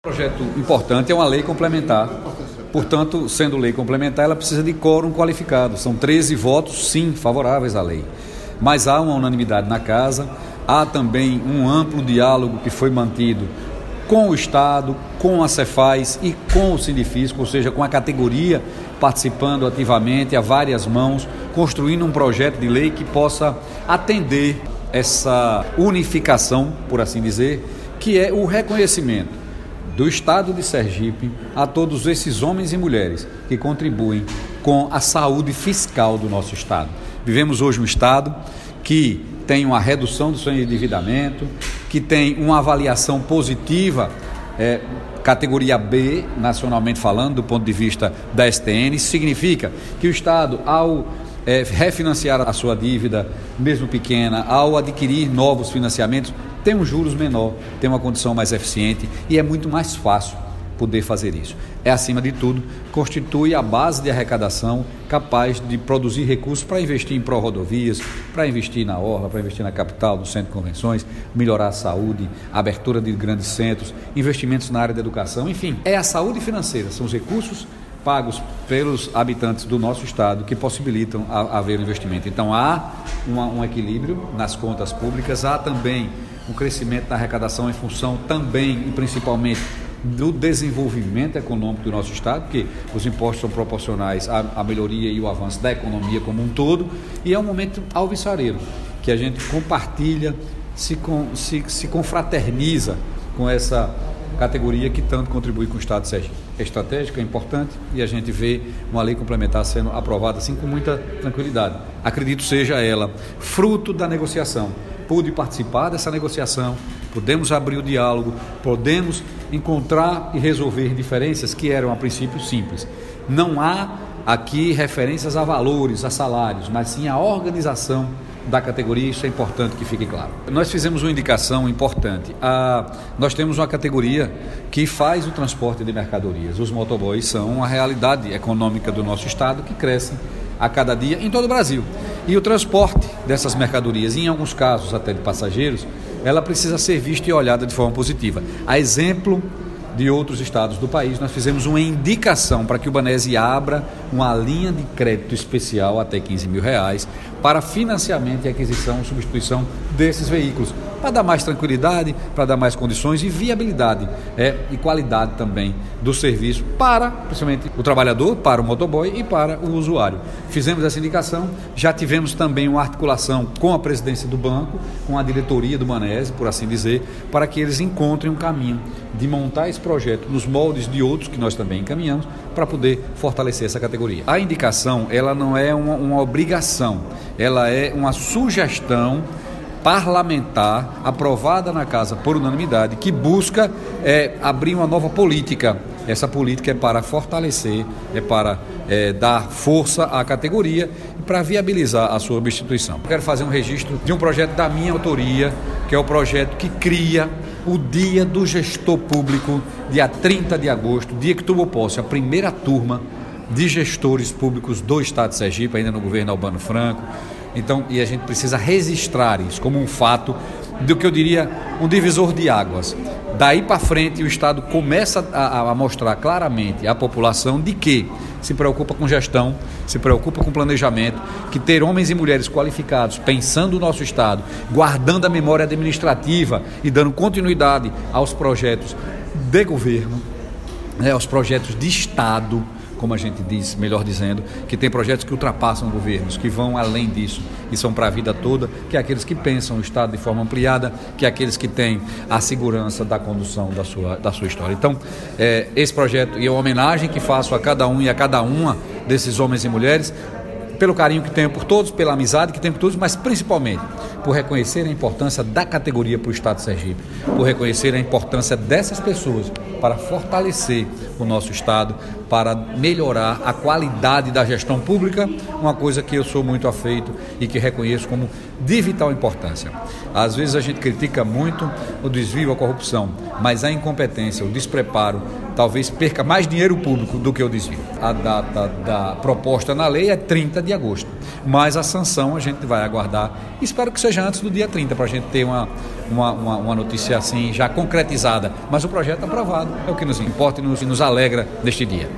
projeto importante é uma lei complementar. Portanto, sendo lei complementar, ela precisa de quórum qualificado. São 13 votos, sim, favoráveis à lei. Mas há uma unanimidade na casa, há também um amplo diálogo que foi mantido com o Estado, com a Cefaz e com o Sindifisco, ou seja, com a categoria participando ativamente a várias mãos, construindo um projeto de lei que possa atender essa unificação, por assim dizer, que é o reconhecimento do Estado de Sergipe a todos esses homens e mulheres que contribuem com a saúde fiscal do nosso Estado. Vivemos hoje um Estado que tem uma redução do seu endividamento, que tem uma avaliação positiva, é, categoria B, nacionalmente falando, do ponto de vista da STN. Significa que o Estado, ao é, refinanciar a sua dívida, mesmo pequena, ao adquirir novos financiamentos, tem um juros menor, tem uma condição mais eficiente e é muito mais fácil poder fazer isso. É, acima de tudo, constitui a base de arrecadação capaz de produzir recursos para investir em pró-rodovias, para investir na orla, para investir na capital, no centro de convenções, melhorar a saúde, abertura de grandes centros, investimentos na área da educação, enfim, é a saúde financeira, são os recursos pagos pelos habitantes do nosso estado que possibilitam haver um investimento. Então há um equilíbrio nas contas públicas, há também um crescimento da arrecadação em função também e principalmente do desenvolvimento econômico do nosso Estado, porque os impostos são proporcionais à, à melhoria e o avanço da economia como um todo, e é um momento alvissareiro, que a gente compartilha, se, com, se, se confraterniza com essa categoria que tanto contribui com o Estado. É estratégico, é importante e a gente vê uma lei complementar sendo aprovada assim com muita tranquilidade. Acredito seja ela fruto da negociação. Pude participar dessa negociação, podemos abrir o diálogo, podemos encontrar e resolver diferenças que eram a princípio simples. Não há aqui referências a valores, a salários, mas sim a organização da categoria, isso é importante que fique claro. Nós fizemos uma indicação importante. A, nós temos uma categoria que faz o transporte de mercadorias. Os motoboys são uma realidade econômica do nosso estado que cresce a cada dia em todo o Brasil. E o transporte dessas mercadorias, em alguns casos até de passageiros, ela precisa ser vista e olhada de forma positiva. A exemplo de outros estados do país, nós fizemos uma indicação para que o Banese abra uma linha de crédito especial até 15 mil reais para financiamento e aquisição e substituição desses veículos, para dar mais tranquilidade, para dar mais condições e viabilidade é, e qualidade também do serviço para, principalmente, o trabalhador, para o motoboy e para o usuário. Fizemos essa indicação, já tivemos também uma articulação com a presidência do banco, com a diretoria do Manese, por assim dizer, para que eles encontrem um caminho de montar esse projeto nos moldes de outros que nós também encaminhamos para poder fortalecer essa categoria. A indicação, ela não é uma, uma obrigação, ela é uma sugestão parlamentar aprovada na casa por unanimidade que busca é, abrir uma nova política. Essa política é para fortalecer, é para é, dar força à categoria e para viabilizar a sua substituição. Quero fazer um registro de um projeto da minha autoria, que é o projeto que cria o Dia do Gestor Público, dia 30 de agosto, dia que tomou posse a primeira turma de gestores públicos do Estado de Sergipe, ainda no governo Albano Franco. Então, e a gente precisa registrar isso como um fato do que eu diria um divisor de águas. Daí para frente, o Estado começa a, a, mostrar claramente à população de que se preocupa com gestão, se preocupa com planejamento, que ter homens e mulheres qualificados, pensando o nosso Estado, guardando a memória administrativa e dando continuidade aos projetos de governo, né, aos projetos de Estado como a gente diz, melhor dizendo, que tem projetos que ultrapassam governos, que vão além disso e são para a vida toda, que é aqueles que pensam o Estado de forma ampliada, que é aqueles que têm a segurança da condução da sua, da sua história. Então, é, esse projeto e a homenagem que faço a cada um e a cada uma desses homens e mulheres, pelo carinho que tenho por todos, pela amizade que tenho por todos, mas principalmente por reconhecer a importância da categoria para o Estado de Sergipe, por reconhecer a importância dessas pessoas para fortalecer o nosso Estado, para melhorar a qualidade da gestão pública, uma coisa que eu sou muito afeito e que reconheço como de vital importância. Às vezes a gente critica muito o desvio, a corrupção, mas a incompetência, o despreparo, talvez perca mais dinheiro público do que o desvio. A data da proposta na lei é 30 de agosto, mas a sanção a gente vai aguardar. Espero que seja seja antes do dia 30, para a gente ter uma, uma, uma, uma, notícia assim já concretizada. Mas o projeto aprovado é o que nos importa e nos, nos alegra neste dia.